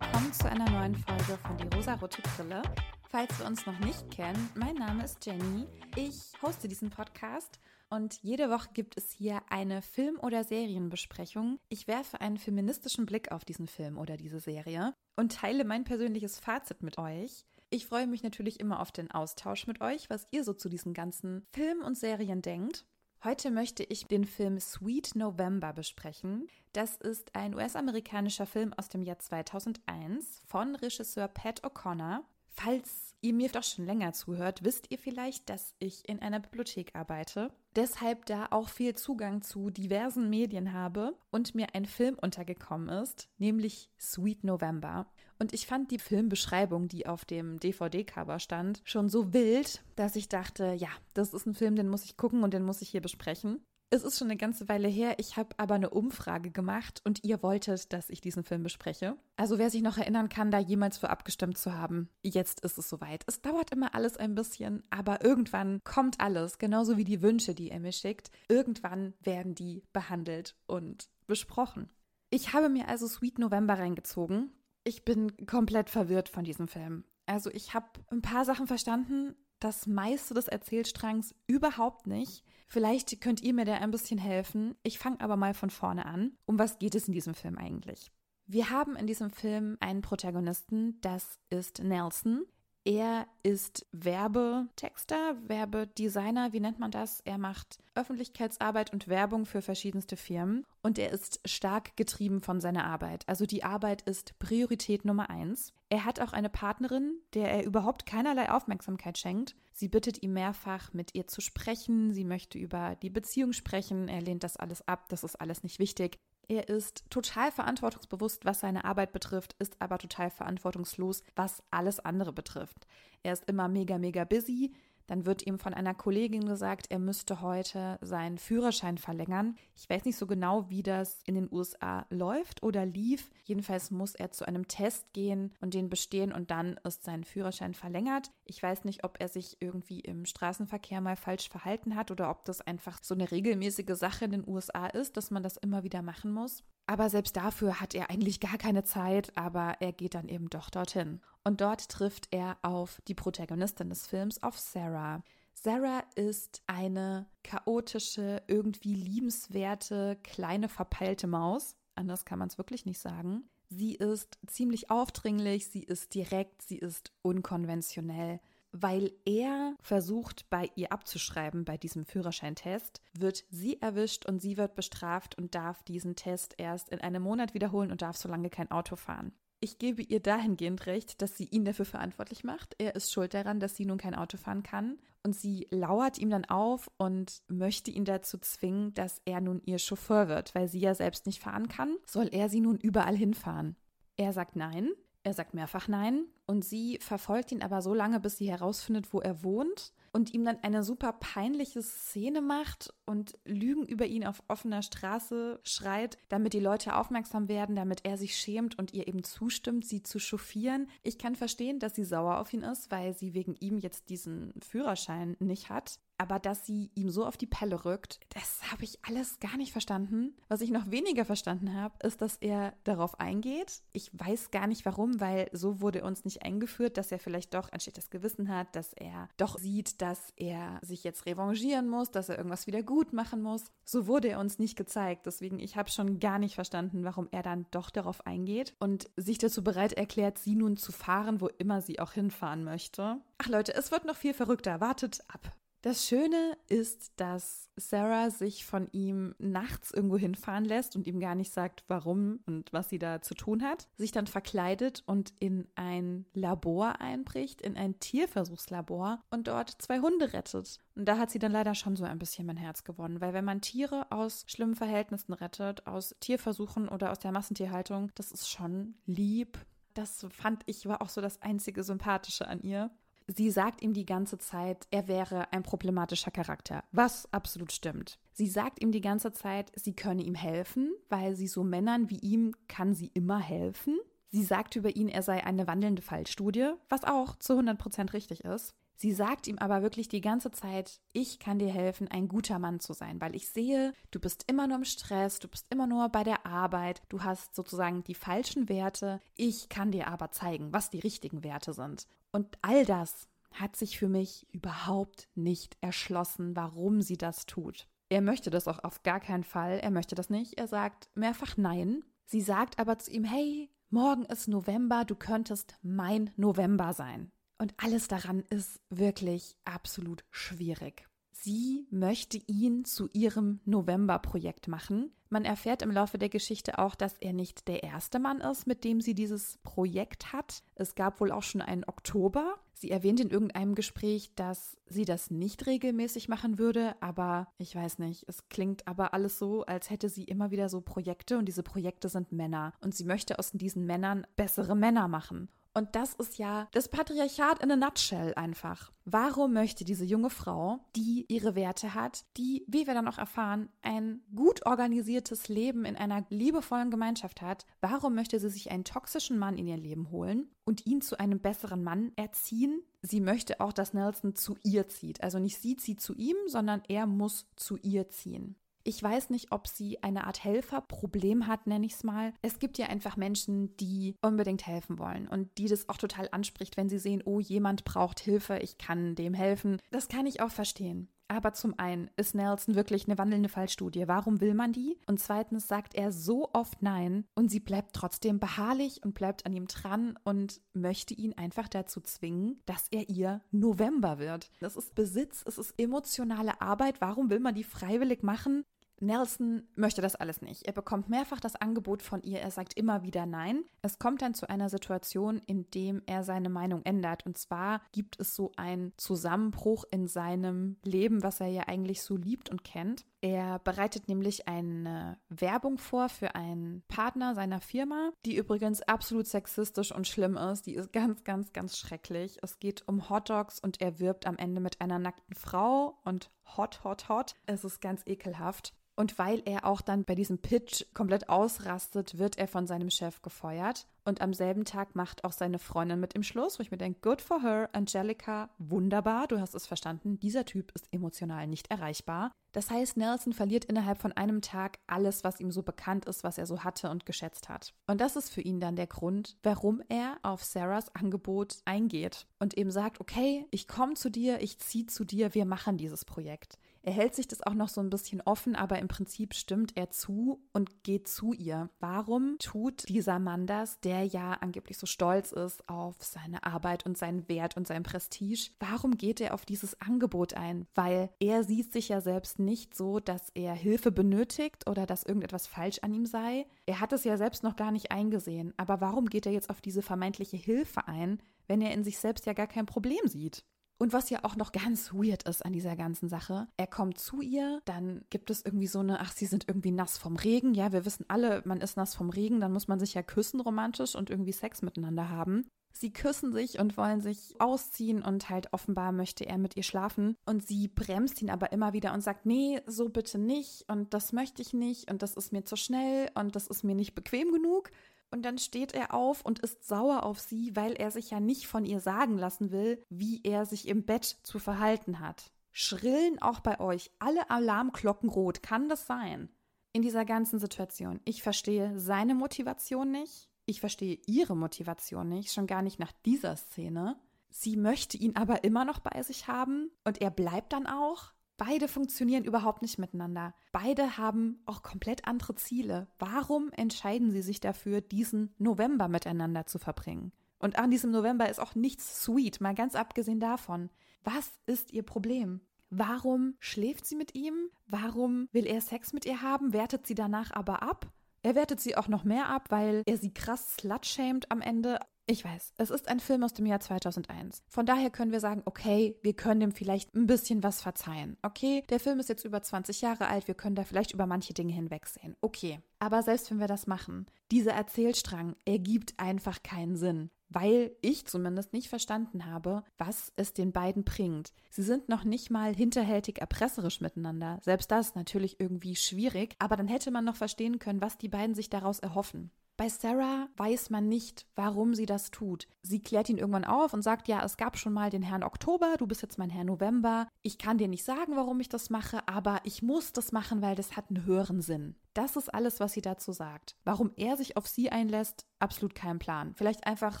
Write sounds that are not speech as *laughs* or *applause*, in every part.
willkommen zu einer neuen Folge von Die rosarote Brille. Falls wir uns noch nicht kennen, mein Name ist Jenny. Ich hoste diesen Podcast und jede Woche gibt es hier eine Film- oder Serienbesprechung. Ich werfe einen feministischen Blick auf diesen Film oder diese Serie und teile mein persönliches Fazit mit euch. Ich freue mich natürlich immer auf den Austausch mit euch, was ihr so zu diesen ganzen Filmen und Serien denkt. Heute möchte ich den Film Sweet November besprechen. Das ist ein US-amerikanischer Film aus dem Jahr 2001 von Regisseur Pat O'Connor. Falls ihr mir doch schon länger zuhört, wisst ihr vielleicht, dass ich in einer Bibliothek arbeite, deshalb da auch viel Zugang zu diversen Medien habe und mir ein Film untergekommen ist, nämlich Sweet November. Und ich fand die Filmbeschreibung, die auf dem DVD-Cover stand, schon so wild, dass ich dachte, ja, das ist ein Film, den muss ich gucken und den muss ich hier besprechen. Es ist schon eine ganze Weile her, ich habe aber eine Umfrage gemacht und ihr wolltet, dass ich diesen Film bespreche. Also wer sich noch erinnern kann, da jemals für abgestimmt zu haben, jetzt ist es soweit. Es dauert immer alles ein bisschen, aber irgendwann kommt alles, genauso wie die Wünsche, die ihr mir schickt. Irgendwann werden die behandelt und besprochen. Ich habe mir also Sweet November reingezogen ich bin komplett verwirrt von diesem Film. Also ich habe ein paar Sachen verstanden, das meiste des Erzählstrangs überhaupt nicht. Vielleicht könnt ihr mir da ein bisschen helfen. Ich fange aber mal von vorne an. Um was geht es in diesem Film eigentlich? Wir haben in diesem Film einen Protagonisten, das ist Nelson. Er ist Werbetexter, Werbedesigner, wie nennt man das? Er macht Öffentlichkeitsarbeit und Werbung für verschiedenste Firmen und er ist stark getrieben von seiner Arbeit. Also die Arbeit ist Priorität Nummer eins. Er hat auch eine Partnerin, der er überhaupt keinerlei Aufmerksamkeit schenkt. Sie bittet ihn mehrfach, mit ihr zu sprechen. Sie möchte über die Beziehung sprechen. Er lehnt das alles ab. Das ist alles nicht wichtig. Er ist total verantwortungsbewusst, was seine Arbeit betrifft, ist aber total verantwortungslos, was alles andere betrifft. Er ist immer mega, mega busy, dann wird ihm von einer Kollegin gesagt, er müsste heute seinen Führerschein verlängern. Ich weiß nicht so genau, wie das in den USA läuft oder lief. Jedenfalls muss er zu einem Test gehen und den bestehen und dann ist sein Führerschein verlängert. Ich weiß nicht, ob er sich irgendwie im Straßenverkehr mal falsch verhalten hat oder ob das einfach so eine regelmäßige Sache in den USA ist, dass man das immer wieder machen muss. Aber selbst dafür hat er eigentlich gar keine Zeit, aber er geht dann eben doch dorthin. Und dort trifft er auf die Protagonistin des Films, auf Sarah. Sarah ist eine chaotische, irgendwie liebenswerte, kleine, verpeilte Maus. Anders kann man es wirklich nicht sagen. Sie ist ziemlich aufdringlich, sie ist direkt, sie ist unkonventionell. Weil er versucht, bei ihr abzuschreiben bei diesem Führerscheintest, wird sie erwischt und sie wird bestraft und darf diesen Test erst in einem Monat wiederholen und darf so lange kein Auto fahren. Ich gebe ihr dahingehend recht, dass sie ihn dafür verantwortlich macht. Er ist schuld daran, dass sie nun kein Auto fahren kann. Und sie lauert ihm dann auf und möchte ihn dazu zwingen, dass er nun ihr Chauffeur wird, weil sie ja selbst nicht fahren kann, soll er sie nun überall hinfahren. Er sagt nein, er sagt mehrfach nein und sie verfolgt ihn aber so lange, bis sie herausfindet, wo er wohnt und ihm dann eine super peinliche Szene macht und Lügen über ihn auf offener Straße schreit, damit die Leute aufmerksam werden, damit er sich schämt und ihr eben zustimmt, sie zu chauffieren. Ich kann verstehen, dass sie sauer auf ihn ist, weil sie wegen ihm jetzt diesen Führerschein nicht hat. Aber dass sie ihm so auf die Pelle rückt, das habe ich alles gar nicht verstanden. Was ich noch weniger verstanden habe, ist, dass er darauf eingeht. Ich weiß gar nicht warum, weil so wurde uns nicht eingeführt, dass er vielleicht doch ein schlechtes Gewissen hat, dass er doch sieht, dass er sich jetzt revanchieren muss, dass er irgendwas wieder gut machen muss. So wurde er uns nicht gezeigt. Deswegen, ich habe schon gar nicht verstanden, warum er dann doch darauf eingeht und sich dazu bereit erklärt, sie nun zu fahren, wo immer sie auch hinfahren möchte. Ach Leute, es wird noch viel verrückter. Wartet ab. Das Schöne ist, dass Sarah sich von ihm nachts irgendwo hinfahren lässt und ihm gar nicht sagt, warum und was sie da zu tun hat, sich dann verkleidet und in ein Labor einbricht, in ein Tierversuchslabor und dort zwei Hunde rettet. Und da hat sie dann leider schon so ein bisschen mein Herz gewonnen, weil wenn man Tiere aus schlimmen Verhältnissen rettet, aus Tierversuchen oder aus der Massentierhaltung, das ist schon lieb, das fand ich war auch so das einzige Sympathische an ihr. Sie sagt ihm die ganze Zeit, er wäre ein problematischer Charakter, was absolut stimmt. Sie sagt ihm die ganze Zeit, sie könne ihm helfen, weil sie so Männern wie ihm kann sie immer helfen. Sie sagt über ihn, er sei eine wandelnde Fallstudie, was auch zu 100% richtig ist. Sie sagt ihm aber wirklich die ganze Zeit, ich kann dir helfen, ein guter Mann zu sein, weil ich sehe, du bist immer nur im Stress, du bist immer nur bei der Arbeit, du hast sozusagen die falschen Werte, ich kann dir aber zeigen, was die richtigen Werte sind. Und all das hat sich für mich überhaupt nicht erschlossen, warum sie das tut. Er möchte das auch auf gar keinen Fall, er möchte das nicht, er sagt mehrfach nein. Sie sagt aber zu ihm, hey, morgen ist November, du könntest mein November sein. Und alles daran ist wirklich absolut schwierig. Sie möchte ihn zu ihrem November-Projekt machen. Man erfährt im Laufe der Geschichte auch, dass er nicht der erste Mann ist, mit dem sie dieses Projekt hat. Es gab wohl auch schon einen Oktober. Sie erwähnt in irgendeinem Gespräch, dass sie das nicht regelmäßig machen würde, aber ich weiß nicht, es klingt aber alles so, als hätte sie immer wieder so Projekte und diese Projekte sind Männer und sie möchte aus diesen Männern bessere Männer machen. Und das ist ja das Patriarchat in a nutshell einfach. Warum möchte diese junge Frau, die ihre Werte hat, die, wie wir dann auch erfahren, ein gut organisiertes Leben in einer liebevollen Gemeinschaft hat, warum möchte sie sich einen toxischen Mann in ihr Leben holen und ihn zu einem besseren Mann erziehen? Sie möchte auch, dass Nelson zu ihr zieht. Also nicht sie zieht zu ihm, sondern er muss zu ihr ziehen. Ich weiß nicht, ob sie eine Art Helferproblem hat, nenne ich es mal. Es gibt ja einfach Menschen, die unbedingt helfen wollen und die das auch total anspricht, wenn sie sehen, oh, jemand braucht Hilfe, ich kann dem helfen. Das kann ich auch verstehen. Aber zum einen ist Nelson wirklich eine wandelnde Fallstudie. Warum will man die? Und zweitens sagt er so oft Nein und sie bleibt trotzdem beharrlich und bleibt an ihm dran und möchte ihn einfach dazu zwingen, dass er ihr November wird. Das ist Besitz, es ist emotionale Arbeit. Warum will man die freiwillig machen? Nelson möchte das alles nicht. Er bekommt mehrfach das Angebot von ihr, er sagt immer wieder Nein. Es kommt dann zu einer Situation, in dem er seine Meinung ändert. Und zwar gibt es so einen Zusammenbruch in seinem Leben, was er ja eigentlich so liebt und kennt. Er bereitet nämlich eine Werbung vor für einen Partner seiner Firma, die übrigens absolut sexistisch und schlimm ist. Die ist ganz, ganz, ganz schrecklich. Es geht um Hot Dogs und er wirbt am Ende mit einer nackten Frau und hot, hot, hot. Es ist ganz ekelhaft. Und weil er auch dann bei diesem Pitch komplett ausrastet, wird er von seinem Chef gefeuert. Und am selben Tag macht auch seine Freundin mit im Schluss, wo ich mir denke, good for her, Angelica, wunderbar, du hast es verstanden, dieser Typ ist emotional nicht erreichbar. Das heißt, Nelson verliert innerhalb von einem Tag alles, was ihm so bekannt ist, was er so hatte und geschätzt hat. Und das ist für ihn dann der Grund, warum er auf Sarahs Angebot eingeht und eben sagt, okay, ich komme zu dir, ich ziehe zu dir, wir machen dieses Projekt. Er hält sich das auch noch so ein bisschen offen, aber im Prinzip stimmt er zu und geht zu ihr. Warum tut dieser Mann das, der ja angeblich so stolz ist auf seine Arbeit und seinen Wert und sein Prestige? Warum geht er auf dieses Angebot ein? Weil er sieht sich ja selbst nicht so, dass er Hilfe benötigt oder dass irgendetwas falsch an ihm sei. Er hat es ja selbst noch gar nicht eingesehen. Aber warum geht er jetzt auf diese vermeintliche Hilfe ein, wenn er in sich selbst ja gar kein Problem sieht? Und was ja auch noch ganz weird ist an dieser ganzen Sache, er kommt zu ihr, dann gibt es irgendwie so eine, ach, sie sind irgendwie nass vom Regen. Ja, wir wissen alle, man ist nass vom Regen, dann muss man sich ja küssen romantisch und irgendwie Sex miteinander haben. Sie küssen sich und wollen sich ausziehen und halt offenbar möchte er mit ihr schlafen. Und sie bremst ihn aber immer wieder und sagt, nee, so bitte nicht und das möchte ich nicht und das ist mir zu schnell und das ist mir nicht bequem genug. Und dann steht er auf und ist sauer auf sie, weil er sich ja nicht von ihr sagen lassen will, wie er sich im Bett zu verhalten hat. Schrillen auch bei euch alle Alarmglocken rot? Kann das sein? In dieser ganzen Situation. Ich verstehe seine Motivation nicht. Ich verstehe ihre Motivation nicht, schon gar nicht nach dieser Szene. Sie möchte ihn aber immer noch bei sich haben und er bleibt dann auch. Beide funktionieren überhaupt nicht miteinander. Beide haben auch komplett andere Ziele. Warum entscheiden sie sich dafür, diesen November miteinander zu verbringen? Und an diesem November ist auch nichts sweet, mal ganz abgesehen davon. Was ist ihr Problem? Warum schläft sie mit ihm? Warum will er Sex mit ihr haben, wertet sie danach aber ab? Er wertet sie auch noch mehr ab, weil er sie krass slutshamed am Ende. Ich weiß, es ist ein Film aus dem Jahr 2001. Von daher können wir sagen, okay, wir können dem vielleicht ein bisschen was verzeihen. Okay, der Film ist jetzt über 20 Jahre alt, wir können da vielleicht über manche Dinge hinwegsehen. Okay, aber selbst wenn wir das machen, dieser Erzählstrang ergibt einfach keinen Sinn weil ich zumindest nicht verstanden habe, was es den beiden bringt. Sie sind noch nicht mal hinterhältig erpresserisch miteinander. Selbst das natürlich irgendwie schwierig, aber dann hätte man noch verstehen können, was die beiden sich daraus erhoffen. Bei Sarah weiß man nicht, warum sie das tut. Sie klärt ihn irgendwann auf und sagt, ja, es gab schon mal den Herrn Oktober, du bist jetzt mein Herr November. Ich kann dir nicht sagen, warum ich das mache, aber ich muss das machen, weil das hat einen höheren Sinn. Das ist alles, was sie dazu sagt. Warum er sich auf sie einlässt, absolut kein Plan. Vielleicht einfach,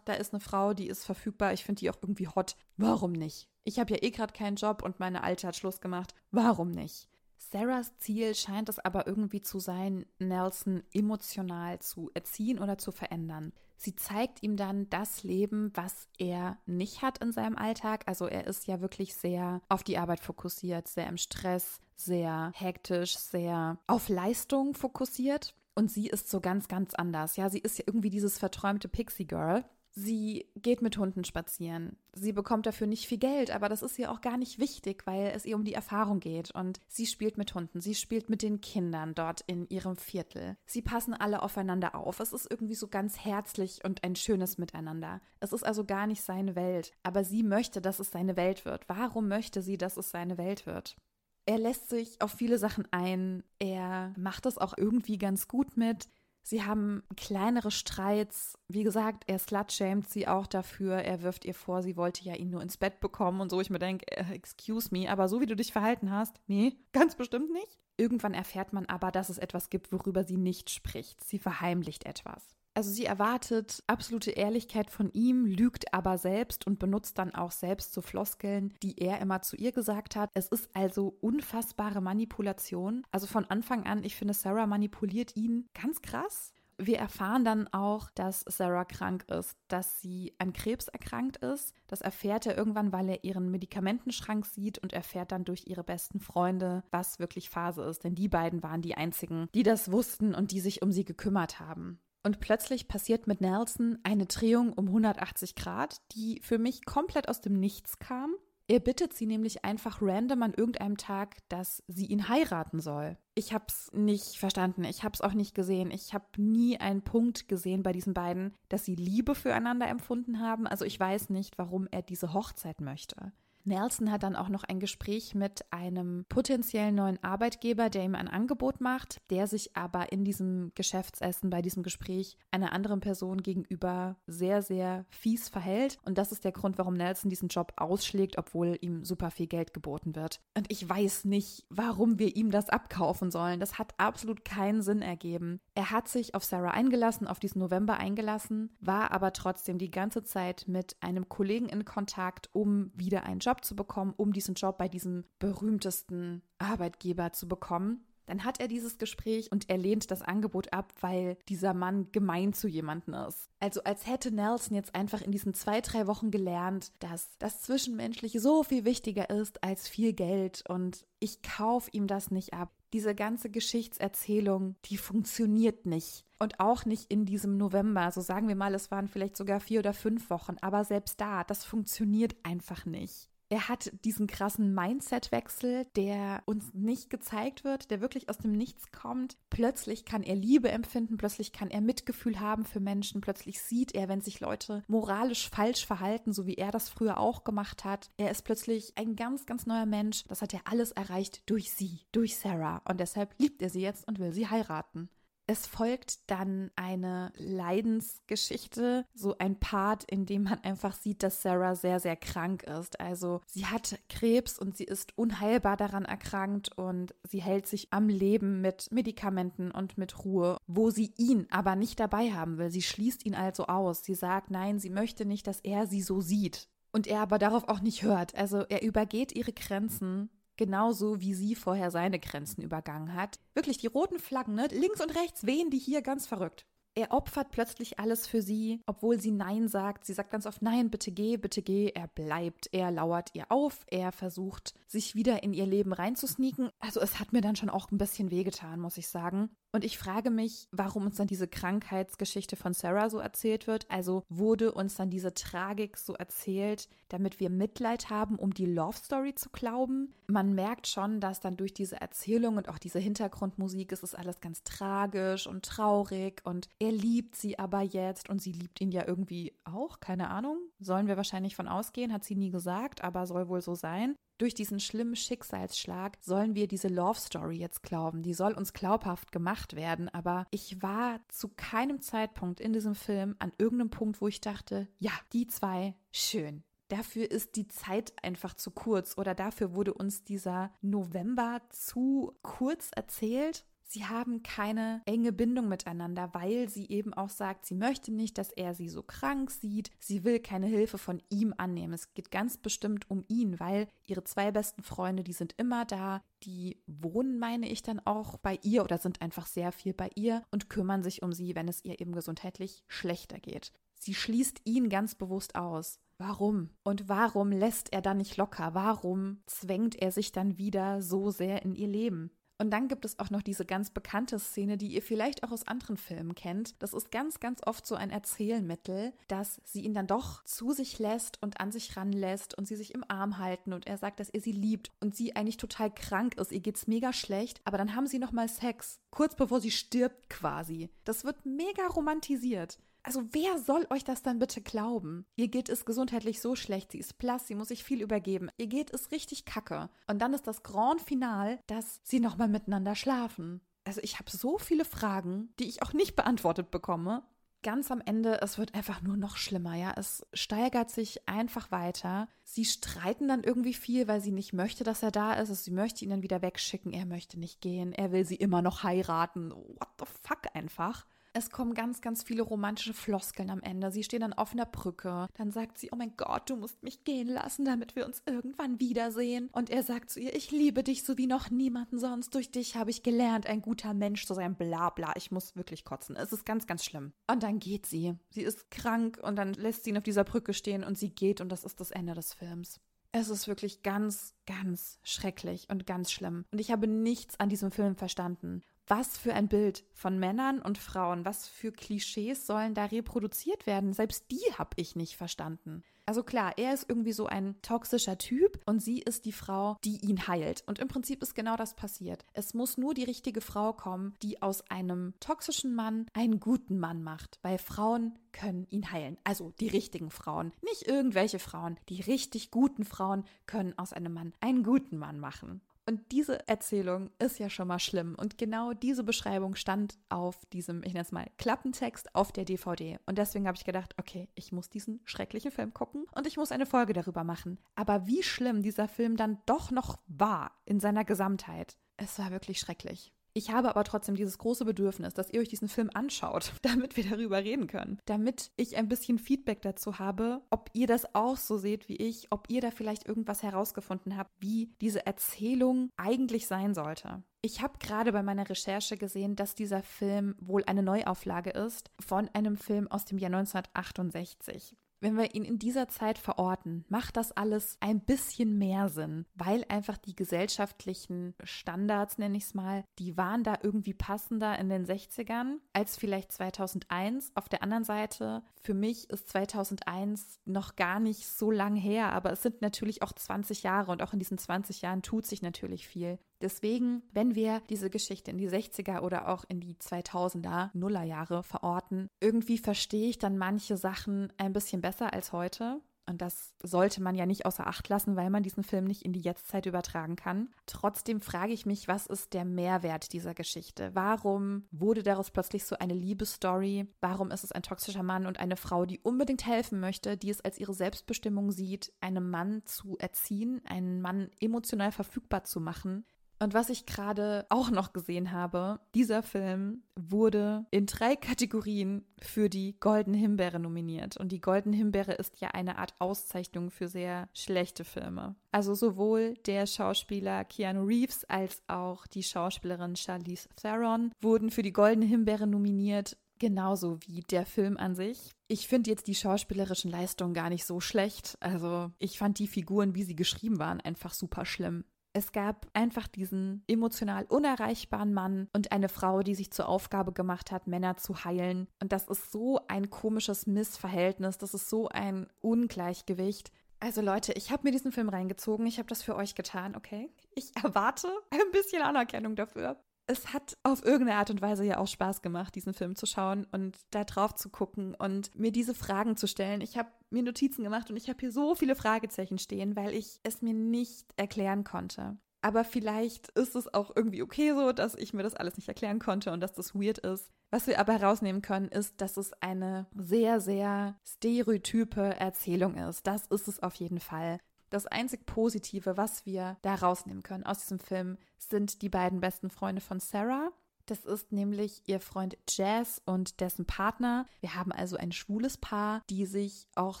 da ist eine Frau, die ist verfügbar, ich finde die auch irgendwie hot. Warum nicht? Ich habe ja eh gerade keinen Job und meine Alte hat Schluss gemacht. Warum nicht? Sarahs Ziel scheint es aber irgendwie zu sein, Nelson emotional zu erziehen oder zu verändern. Sie zeigt ihm dann das Leben, was er nicht hat in seinem Alltag. Also er ist ja wirklich sehr auf die Arbeit fokussiert, sehr im Stress, sehr hektisch, sehr auf Leistung fokussiert. Und sie ist so ganz, ganz anders. Ja, sie ist ja irgendwie dieses verträumte Pixie Girl. Sie geht mit Hunden spazieren. Sie bekommt dafür nicht viel Geld, aber das ist ihr auch gar nicht wichtig, weil es ihr um die Erfahrung geht. Und sie spielt mit Hunden. Sie spielt mit den Kindern dort in ihrem Viertel. Sie passen alle aufeinander auf. Es ist irgendwie so ganz herzlich und ein schönes Miteinander. Es ist also gar nicht seine Welt. Aber sie möchte, dass es seine Welt wird. Warum möchte sie, dass es seine Welt wird? Er lässt sich auf viele Sachen ein. Er macht es auch irgendwie ganz gut mit. Sie haben kleinere Streits. Wie gesagt, er slut-shamed sie auch dafür. Er wirft ihr vor, sie wollte ja ihn nur ins Bett bekommen und so. Ich mir denke, äh, excuse me, aber so wie du dich verhalten hast, nee, ganz bestimmt nicht. Irgendwann erfährt man aber, dass es etwas gibt, worüber sie nicht spricht. Sie verheimlicht etwas. Also sie erwartet absolute Ehrlichkeit von ihm, lügt aber selbst und benutzt dann auch selbst so Floskeln, die er immer zu ihr gesagt hat. Es ist also unfassbare Manipulation. Also von Anfang an, ich finde, Sarah manipuliert ihn ganz krass. Wir erfahren dann auch, dass Sarah krank ist, dass sie an Krebs erkrankt ist. Das erfährt er irgendwann, weil er ihren Medikamentenschrank sieht und erfährt dann durch ihre besten Freunde, was wirklich Phase ist. Denn die beiden waren die einzigen, die das wussten und die sich um sie gekümmert haben. Und plötzlich passiert mit Nelson eine Drehung um 180 Grad, die für mich komplett aus dem Nichts kam. Er bittet sie nämlich einfach random an irgendeinem Tag, dass sie ihn heiraten soll. Ich hab's nicht verstanden, ich hab's auch nicht gesehen. Ich habe nie einen Punkt gesehen bei diesen beiden, dass sie Liebe füreinander empfunden haben. Also ich weiß nicht, warum er diese Hochzeit möchte. Nelson hat dann auch noch ein Gespräch mit einem potenziellen neuen Arbeitgeber, der ihm ein Angebot macht, der sich aber in diesem Geschäftsessen, bei diesem Gespräch einer anderen Person gegenüber sehr, sehr fies verhält. Und das ist der Grund, warum Nelson diesen Job ausschlägt, obwohl ihm super viel Geld geboten wird. Und ich weiß nicht, warum wir ihm das abkaufen sollen. Das hat absolut keinen Sinn ergeben. Er hat sich auf Sarah eingelassen, auf diesen November eingelassen, war aber trotzdem die ganze Zeit mit einem Kollegen in Kontakt, um wieder einen Job Job zu bekommen, um diesen Job bei diesem berühmtesten Arbeitgeber zu bekommen. Dann hat er dieses Gespräch und er lehnt das Angebot ab, weil dieser Mann gemein zu jemandem ist. Also als hätte Nelson jetzt einfach in diesen zwei, drei Wochen gelernt, dass das Zwischenmenschliche so viel wichtiger ist als viel Geld und ich kaufe ihm das nicht ab. Diese ganze Geschichtserzählung, die funktioniert nicht. Und auch nicht in diesem November. So sagen wir mal, es waren vielleicht sogar vier oder fünf Wochen. Aber selbst da, das funktioniert einfach nicht. Er hat diesen krassen Mindset-Wechsel, der uns nicht gezeigt wird, der wirklich aus dem Nichts kommt. Plötzlich kann er Liebe empfinden, plötzlich kann er Mitgefühl haben für Menschen, plötzlich sieht er, wenn sich Leute moralisch falsch verhalten, so wie er das früher auch gemacht hat. Er ist plötzlich ein ganz, ganz neuer Mensch. Das hat er alles erreicht durch sie, durch Sarah. Und deshalb liebt er sie jetzt und will sie heiraten. Es folgt dann eine Leidensgeschichte, so ein Part, in dem man einfach sieht, dass Sarah sehr, sehr krank ist. Also sie hat Krebs und sie ist unheilbar daran erkrankt und sie hält sich am Leben mit Medikamenten und mit Ruhe, wo sie ihn aber nicht dabei haben will. Sie schließt ihn also aus. Sie sagt, nein, sie möchte nicht, dass er sie so sieht. Und er aber darauf auch nicht hört. Also er übergeht ihre Grenzen genauso wie sie vorher seine Grenzen übergangen hat. Wirklich die roten Flaggen, ne? links und rechts wehen die hier ganz verrückt. Er opfert plötzlich alles für sie, obwohl sie Nein sagt. Sie sagt ganz oft Nein, bitte geh, bitte geh. Er bleibt, er lauert ihr auf, er versucht, sich wieder in ihr Leben reinzusneaken. Also es hat mir dann schon auch ein bisschen wehgetan, muss ich sagen. Und ich frage mich, warum uns dann diese Krankheitsgeschichte von Sarah so erzählt wird. Also wurde uns dann diese Tragik so erzählt, damit wir Mitleid haben, um die Love Story zu glauben. Man merkt schon, dass dann durch diese Erzählung und auch diese Hintergrundmusik es ist alles ganz tragisch und traurig und Er liebt sie aber jetzt und sie liebt ihn ja irgendwie auch, keine Ahnung. Sollen wir wahrscheinlich von ausgehen, hat sie nie gesagt, aber soll wohl so sein. Durch diesen schlimmen Schicksalsschlag sollen wir diese Love Story jetzt glauben. Die soll uns glaubhaft gemacht werden, aber ich war zu keinem Zeitpunkt in diesem Film an irgendeinem Punkt, wo ich dachte, ja, die zwei, schön dafür ist die Zeit einfach zu kurz oder dafür wurde uns dieser November zu kurz erzählt. Sie haben keine enge Bindung miteinander, weil sie eben auch sagt, sie möchte nicht, dass er sie so krank sieht. Sie will keine Hilfe von ihm annehmen. Es geht ganz bestimmt um ihn, weil ihre zwei besten Freunde, die sind immer da. Die wohnen, meine ich, dann auch bei ihr oder sind einfach sehr viel bei ihr und kümmern sich um sie, wenn es ihr eben gesundheitlich schlechter geht. Sie schließt ihn ganz bewusst aus. Warum? Und warum lässt er dann nicht locker? Warum zwängt er sich dann wieder so sehr in ihr Leben? Und dann gibt es auch noch diese ganz bekannte Szene, die ihr vielleicht auch aus anderen Filmen kennt. Das ist ganz, ganz oft so ein Erzählmittel, dass sie ihn dann doch zu sich lässt und an sich ranlässt und sie sich im Arm halten und er sagt, dass er sie liebt und sie eigentlich total krank ist. Ihr geht's mega schlecht, aber dann haben sie nochmal Sex. Kurz bevor sie stirbt quasi. Das wird mega romantisiert. Also wer soll euch das dann bitte glauben? Ihr geht es gesundheitlich so schlecht, sie ist blass, sie muss sich viel übergeben. Ihr geht es richtig kacke. Und dann ist das Grand Final, dass sie nochmal miteinander schlafen. Also ich habe so viele Fragen, die ich auch nicht beantwortet bekomme. Ganz am Ende, es wird einfach nur noch schlimmer, ja. Es steigert sich einfach weiter. Sie streiten dann irgendwie viel, weil sie nicht möchte, dass er da ist. Also sie möchte ihn dann wieder wegschicken. Er möchte nicht gehen. Er will sie immer noch heiraten. What the fuck einfach. Es kommen ganz, ganz viele romantische Floskeln am Ende. Sie stehen dann auf einer Brücke. Dann sagt sie, oh mein Gott, du musst mich gehen lassen, damit wir uns irgendwann wiedersehen. Und er sagt zu ihr, ich liebe dich so wie noch niemanden sonst. Durch dich habe ich gelernt, ein guter Mensch zu sein. Bla bla. Ich muss wirklich kotzen. Es ist ganz, ganz schlimm. Und dann geht sie. Sie ist krank und dann lässt sie ihn auf dieser Brücke stehen und sie geht und das ist das Ende des Films. Es ist wirklich ganz, ganz schrecklich und ganz schlimm. Und ich habe nichts an diesem Film verstanden was für ein Bild von Männern und Frauen, was für Klischees sollen da reproduziert werden? Selbst die habe ich nicht verstanden. Also klar, er ist irgendwie so ein toxischer Typ und sie ist die Frau, die ihn heilt. Und im Prinzip ist genau das passiert. Es muss nur die richtige Frau kommen, die aus einem toxischen Mann einen guten Mann macht. Weil Frauen können ihn heilen. Also die richtigen Frauen. Nicht irgendwelche Frauen. Die richtig guten Frauen können aus einem Mann einen guten Mann machen. Und diese Erzählung ist ja schon mal schlimm. Und genau diese Beschreibung stand auf diesem, ich nenne es mal, Klappentext auf der DVD. Und deswegen habe ich gedacht, okay, ich muss diesen schrecklichen Film gucken und ich muss eine Folge darüber machen. Aber wie schlimm dieser Film dann doch noch war in seiner Gesamtheit, es war wirklich schrecklich. Ich habe aber trotzdem dieses große Bedürfnis, dass ihr euch diesen Film anschaut, *laughs* damit wir darüber reden können. Damit ich ein bisschen Feedback dazu habe, ob ihr das auch so seht wie ich, ob ihr da vielleicht irgendwas herausgefunden habt, wie diese Erzählung eigentlich sein sollte. Ich habe gerade bei meiner Recherche gesehen, dass dieser Film wohl eine Neuauflage ist von einem Film aus dem Jahr 1968 wenn wir ihn in dieser Zeit verorten, macht das alles ein bisschen mehr Sinn, weil einfach die gesellschaftlichen Standards, nenne ich es mal, die waren da irgendwie passender in den 60ern als vielleicht 2001. Auf der anderen Seite, für mich ist 2001 noch gar nicht so lang her, aber es sind natürlich auch 20 Jahre und auch in diesen 20 Jahren tut sich natürlich viel. Deswegen, wenn wir diese Geschichte in die 60er oder auch in die 2000er, Nullerjahre verorten, irgendwie verstehe ich dann manche Sachen ein bisschen besser als heute. Und das sollte man ja nicht außer Acht lassen, weil man diesen Film nicht in die Jetztzeit übertragen kann. Trotzdem frage ich mich, was ist der Mehrwert dieser Geschichte? Warum wurde daraus plötzlich so eine Liebesstory? Warum ist es ein toxischer Mann und eine Frau, die unbedingt helfen möchte, die es als ihre Selbstbestimmung sieht, einen Mann zu erziehen, einen Mann emotional verfügbar zu machen? Und was ich gerade auch noch gesehen habe, dieser Film wurde in drei Kategorien für die Golden Himbeere nominiert. Und die Golden Himbeere ist ja eine Art Auszeichnung für sehr schlechte Filme. Also sowohl der Schauspieler Keanu Reeves als auch die Schauspielerin Charlize Theron wurden für die Golden Himbeere nominiert genauso wie der Film an sich. Ich finde jetzt die schauspielerischen Leistungen gar nicht so schlecht. Also ich fand die Figuren, wie sie geschrieben waren, einfach super schlimm. Es gab einfach diesen emotional unerreichbaren Mann und eine Frau, die sich zur Aufgabe gemacht hat, Männer zu heilen. Und das ist so ein komisches Missverhältnis, das ist so ein Ungleichgewicht. Also Leute, ich habe mir diesen Film reingezogen, ich habe das für euch getan, okay? Ich erwarte ein bisschen Anerkennung dafür. Es hat auf irgendeine Art und Weise ja auch Spaß gemacht, diesen Film zu schauen und da drauf zu gucken und mir diese Fragen zu stellen. Ich habe mir Notizen gemacht und ich habe hier so viele Fragezeichen stehen, weil ich es mir nicht erklären konnte. Aber vielleicht ist es auch irgendwie okay so, dass ich mir das alles nicht erklären konnte und dass das weird ist. Was wir aber herausnehmen können, ist, dass es eine sehr, sehr stereotype Erzählung ist. Das ist es auf jeden Fall. Das einzig Positive, was wir da rausnehmen können aus diesem Film, sind die beiden besten Freunde von Sarah. Das ist nämlich ihr Freund Jazz und dessen Partner. Wir haben also ein schwules Paar, die sich auch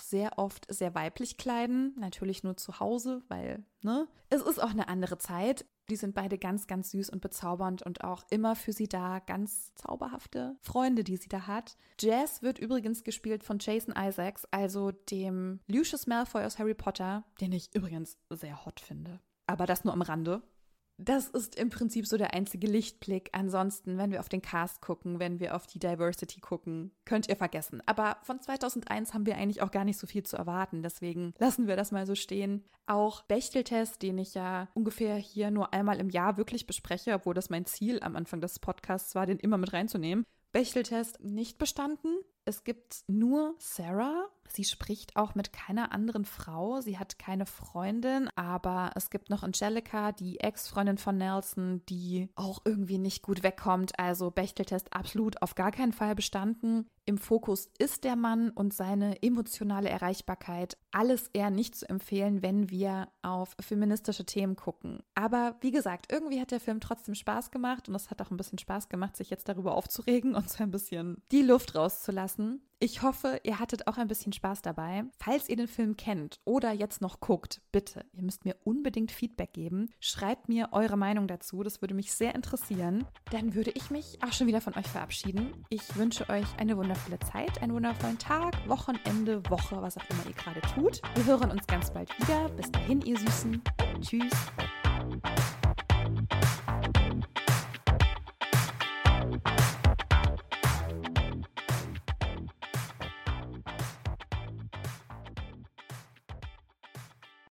sehr oft sehr weiblich kleiden. Natürlich nur zu Hause, weil, ne? Es ist auch eine andere Zeit. Die sind beide ganz, ganz süß und bezaubernd und auch immer für sie da. Ganz zauberhafte Freunde, die sie da hat. Jazz wird übrigens gespielt von Jason Isaacs, also dem Lucius Malfoy aus Harry Potter, den ich übrigens sehr hot finde. Aber das nur am Rande. Das ist im Prinzip so der einzige Lichtblick. Ansonsten, wenn wir auf den Cast gucken, wenn wir auf die Diversity gucken, könnt ihr vergessen. Aber von 2001 haben wir eigentlich auch gar nicht so viel zu erwarten. Deswegen lassen wir das mal so stehen. Auch Bechteltest, den ich ja ungefähr hier nur einmal im Jahr wirklich bespreche, obwohl das mein Ziel am Anfang des Podcasts war, den immer mit reinzunehmen. Bechteltest nicht bestanden. Es gibt nur Sarah Sie spricht auch mit keiner anderen Frau. Sie hat keine Freundin, aber es gibt noch Angelica, die Ex-Freundin von Nelson, die auch irgendwie nicht gut wegkommt. Also Bechteltest absolut auf gar keinen Fall bestanden. Im Fokus ist der Mann und seine emotionale Erreichbarkeit. Alles eher nicht zu empfehlen, wenn wir auf feministische Themen gucken. Aber wie gesagt, irgendwie hat der Film trotzdem Spaß gemacht und es hat auch ein bisschen Spaß gemacht, sich jetzt darüber aufzuregen und so ein bisschen die Luft rauszulassen. Ich hoffe, ihr hattet auch ein bisschen Spaß dabei. Falls ihr den Film kennt oder jetzt noch guckt, bitte, ihr müsst mir unbedingt Feedback geben. Schreibt mir eure Meinung dazu, das würde mich sehr interessieren. Dann würde ich mich auch schon wieder von euch verabschieden. Ich wünsche euch eine wundervolle Zeit, einen wundervollen Tag, Wochenende, Woche, was auch immer ihr gerade tut. Wir hören uns ganz bald wieder. Bis dahin, ihr Süßen. Tschüss.